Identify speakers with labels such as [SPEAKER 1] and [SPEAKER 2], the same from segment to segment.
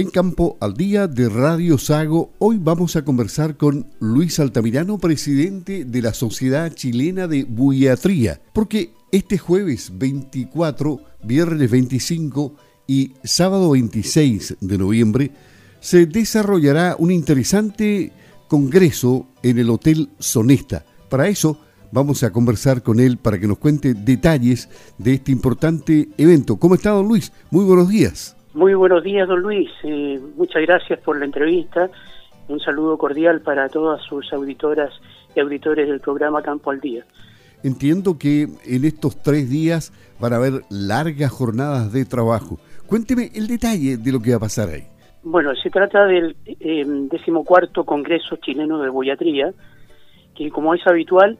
[SPEAKER 1] En Campo al Día de Radio Sago, hoy vamos a conversar con Luis Altamirano, presidente de la Sociedad Chilena de Buiatría, porque este jueves 24, viernes 25 y sábado 26 de noviembre se desarrollará un interesante congreso en el Hotel Sonesta. Para eso vamos a conversar con él para que nos cuente detalles de este importante evento. ¿Cómo está, don Luis? Muy buenos días.
[SPEAKER 2] Muy buenos días, don Luis. Eh, muchas gracias por la entrevista. Un saludo cordial para todas sus auditoras y auditores del programa Campo al Día.
[SPEAKER 1] Entiendo que en estos tres días van a haber largas jornadas de trabajo. Cuénteme el detalle de lo que va a pasar ahí.
[SPEAKER 2] Bueno, se trata del eh, decimocuarto Congreso Chileno de Boyatría, que como es habitual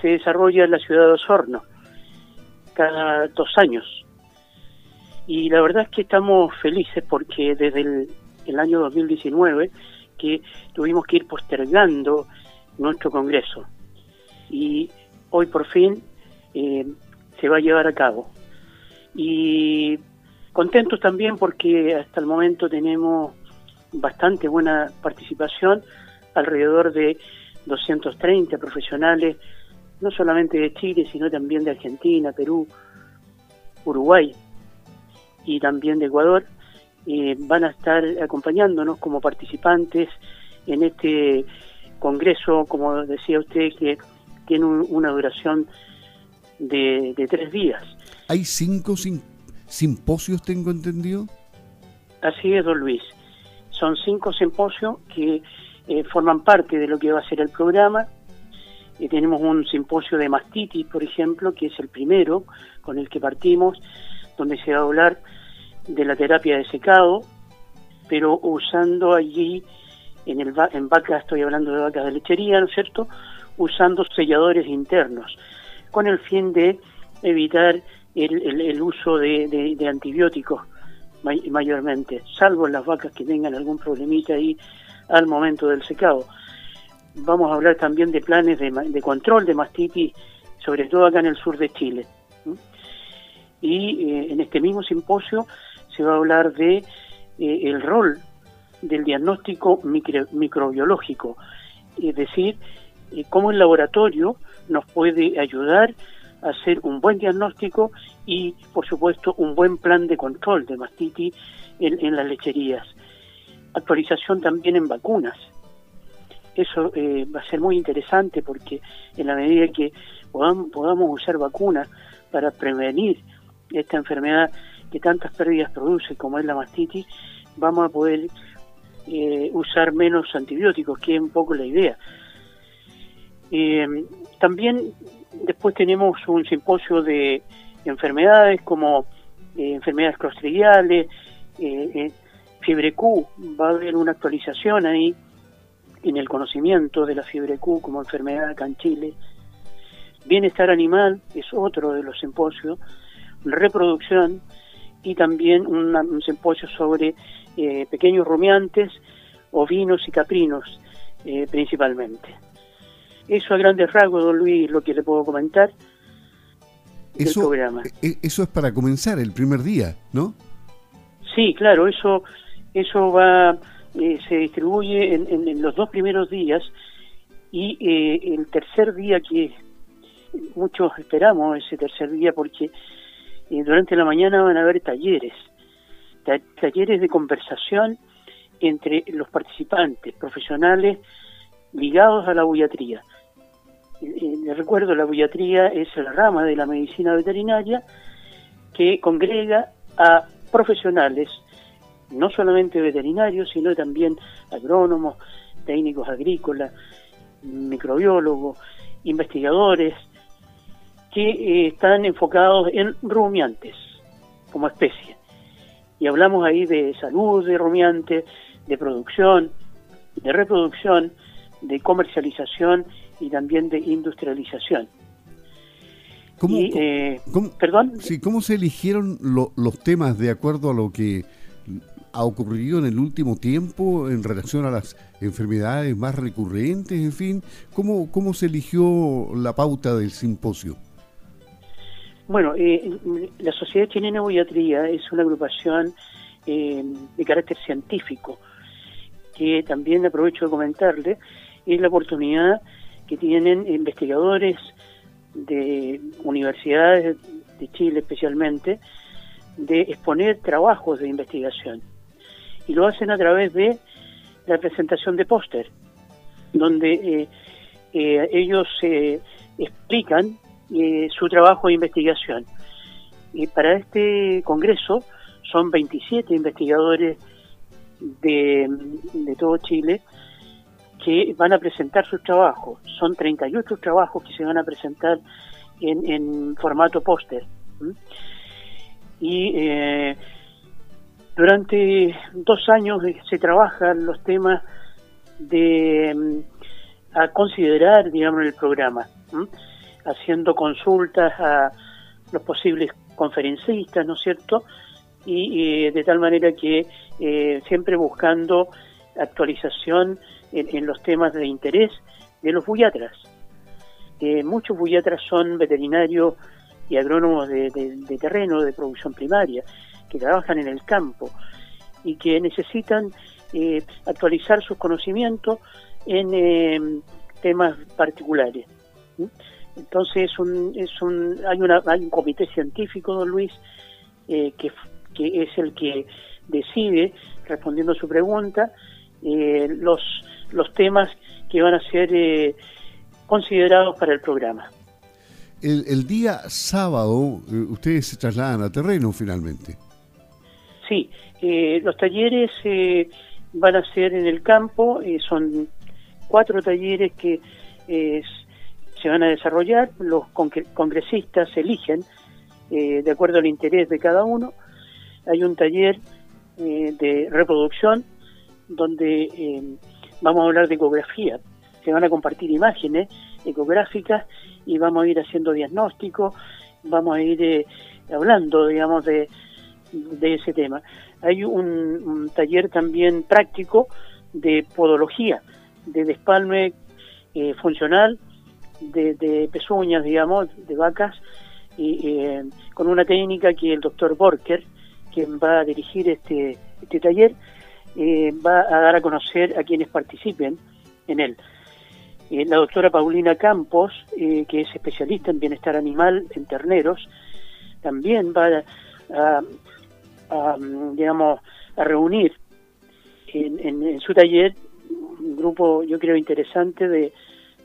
[SPEAKER 2] se desarrolla en la ciudad de Osorno cada dos años. Y la verdad es que estamos felices porque desde el, año 2019 que tuvimos que ir postergando nuestro Congreso. Y hoy por fin eh, se va a llevar a cabo. Y contentos también porque hasta el momento tenemos bastante buena participación, alrededor de 230 profesionales no solamente de Chile, sino también de Argentina, Perú, Uruguay y también de Ecuador, eh, van a estar acompañándonos como participantes en este congreso, como decía usted, que tiene una duración de, tres días.
[SPEAKER 1] ¿Hay cinco simposios, tengo entendido?
[SPEAKER 2] Así es, don Luis. Son cinco simposios que eh, forman parte de lo que va a ser el programa tenemos un simposio de mastitis, por ejemplo, que es el primero con el que partimos, donde se va a hablar de la terapia de secado, pero usando allí, en, el, en vacas, estoy hablando de vacas de lechería, ¿no es cierto?, usando selladores internos, con el fin de evitar el, uso de, de antibióticos mayormente, salvo las vacas que tengan algún problemita ahí al momento del secado vamos a hablar también de planes de, control de mastitis, sobre todo acá en el sur de Chile. Y eh, en este mismo simposio se va a hablar de eh, el rol del diagnóstico microbiológico, es decir, eh, cómo el laboratorio nos puede ayudar a hacer un buen diagnóstico y, por supuesto, un buen plan de control de mastitis en las lecherías. Actualización también en vacunas eso va a ser muy interesante porque en la medida que podamos, usar vacunas para prevenir esta enfermedad que tantas pérdidas produce como es la mastitis, vamos a poder eh, usar menos antibióticos, que es un poco la idea. Eh, también después tenemos un simposio de enfermedades como enfermedades clostridiales, fiebre Q, va a haber una actualización ahí en el conocimiento de la fiebre Q como enfermedad acá en Chile. Bienestar animal es otro de los simposios, reproducción y también un simposio sobre eh, pequeños rumiantes, ovinos y caprinos eh, principalmente. Eso a grandes rasgos, don Luis, lo que le puedo comentar
[SPEAKER 1] eso, del programa. E, eso es para comenzar el primer día, ¿no?
[SPEAKER 2] Sí, claro, eso, eso va eh, se distribuye en, los dos primeros días y eh, el tercer día que muchos esperamos ese tercer día porque eh, durante la mañana van a haber talleres, talleres de conversación entre los participantes profesionales ligados a la buiatría. Les recuerdo, la buiatría es la rama de la medicina veterinaria que congrega a profesionales no solamente veterinarios, sino también agrónomos, técnicos agrícolas, microbiólogos, investigadores, que eh, están enfocados en rumiantes como especie. Y hablamos ahí de salud de rumiantes, de producción, de reproducción, de comercialización y también de industrialización.
[SPEAKER 1] ¿Cómo, eh, ¿Perdón? Sí, ¿Cómo se eligieron los temas de acuerdo a lo que ha ocurrido en el último tiempo en relación a las enfermedades más recurrentes, en fin? ¿Cómo, cómo se eligió la pauta del simposio?
[SPEAKER 2] Bueno, eh, la Sociedad Chilena de Boiatría es una agrupación de carácter científico, que también aprovecho de comentarle, es la oportunidad que tienen investigadores de universidades de Chile especialmente, de exponer trabajos de investigación. Y lo hacen a través de la presentación de póster, donde eh, eh, ellos eh, su trabajo de investigación. Y para este congreso son 27 investigadores de, de todo Chile que van a presentar sus trabajos. Son 38 trabajos que se van a presentar en, en formato póster. Y eh, durante dos años se trabajan los temas de mm, a considerar, digamos, el programa, haciendo consultas a los posibles conferencistas, ¿no es cierto? Y de tal manera que eh, siempre buscando actualización en, los temas de interés de los buiatras. Eh, muchos buiatras son veterinarios y agrónomos de, terreno, de producción primaria, que trabajan en el campo y que necesitan eh, actualizar sus conocimientos en temas particulares. Entonces es un, es un, hay, una, hay un comité científico, don Luis, que, que es el que decide, respondiendo a su pregunta, los los temas que van a ser eh, considerados para el programa.
[SPEAKER 1] El, día sábado eh, ustedes se trasladan a terreno finalmente.
[SPEAKER 2] Sí, eh, los talleres van a ser en el campo, son cuatro talleres que se van a desarrollar, los congresistas eligen de acuerdo al interés de cada uno. Hay un taller de reproducción donde vamos a hablar de ecografía. Se van a compartir imágenes ecográficas y vamos a ir haciendo diagnósticos, vamos a ir eh, hablando, digamos, de, de, ese tema. Hay un, taller también práctico de podología, de despalme eh, funcional, de, pezuñas, digamos, de vacas, y eh, con una técnica que el doctor Borker, quien va a dirigir este, este taller, eh, va a dar a conocer a quienes participen en él. Eh, la doctora Paulina Campos, que es especialista en bienestar animal en terneros, también va a, digamos, a reunir en, su taller un grupo, yo creo, interesante de,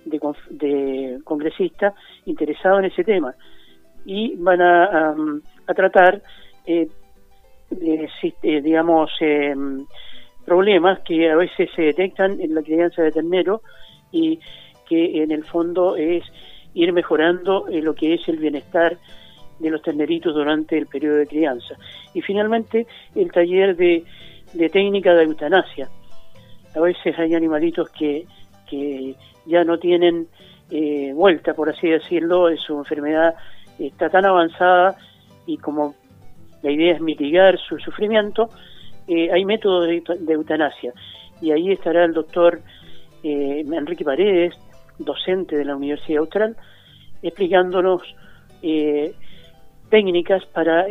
[SPEAKER 2] de, congresistas interesados en ese tema. Y van a, a tratar, digamos, problemas que a veces se detectan en la crianza de ternero y que en el fondo es ir mejorando eh, lo que es el bienestar de los terneritos durante el periodo de crianza. Y finalmente el taller de, técnica de eutanasia. A veces hay animalitos que, que ya no tienen eh, vuelta, por así decirlo, su enfermedad está tan avanzada y como la idea es mitigar su sufrimiento, eh, hay métodos de, eutanasia y ahí estará el doctor eh, Enrique Paredes, docente de la Universidad Austral, explicándonos eh, técnicas para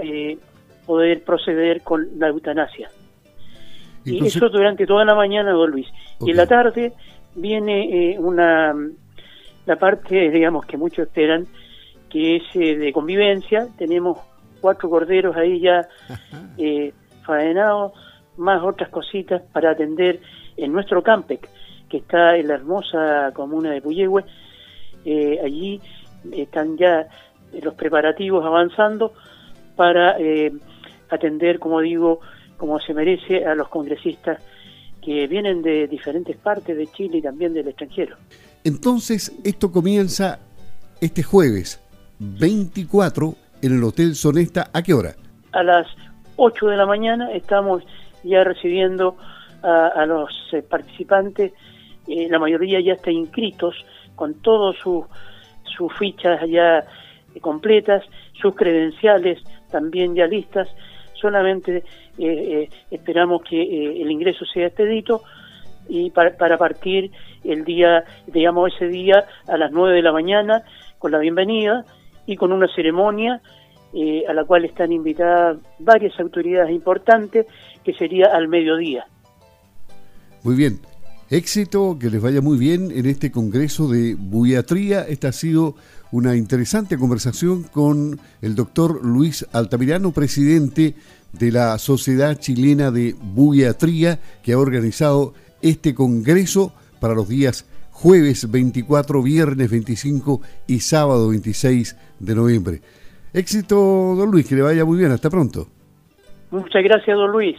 [SPEAKER 2] poder proceder con la eutanasia. y eso durante toda la mañana, don Luis. Y en la tarde viene una la parte, digamos, que muchos esperan, que es de convivencia. Tenemos cuatro corderos ahí ya faenados más otras cositas para atender en nuestro Campec, que está en la hermosa comuna de Puyehue. Eh, allí están ya los preparativos avanzando para eh, atender, como digo, como se merece a los congresistas que vienen de diferentes partes de Chile y también del extranjero.
[SPEAKER 1] Entonces, esto comienza este jueves 24 en el Hotel Sonesta. ¿A qué hora?
[SPEAKER 2] A las 8 de la mañana estamos ya recibiendo a, los eh, participantes, eh, la mayoría ya está inscritos con todas sus sus fichas ya completas, sus credenciales también ya listas, solamente eh, esperamos que el ingreso sea expedito y para, para, partir el día, digamos ese día a las 9 de la mañana con la bienvenida y con una ceremonia eh, a la cual están invitadas varias autoridades importantes, que sería al mediodía.
[SPEAKER 1] Muy bien. Éxito, que les vaya muy bien en este Congreso de Buiatría. Esta ha sido una interesante conversación con el doctor Luis Altamirano, presidente de la Sociedad Chilena de Buiatría, que ha organizado este Congreso para los días jueves 24, viernes 25 y sábado 26 de noviembre. Éxito, don Luis, que le vaya muy bien. Hasta pronto.
[SPEAKER 2] Muchas gracias, don Luis.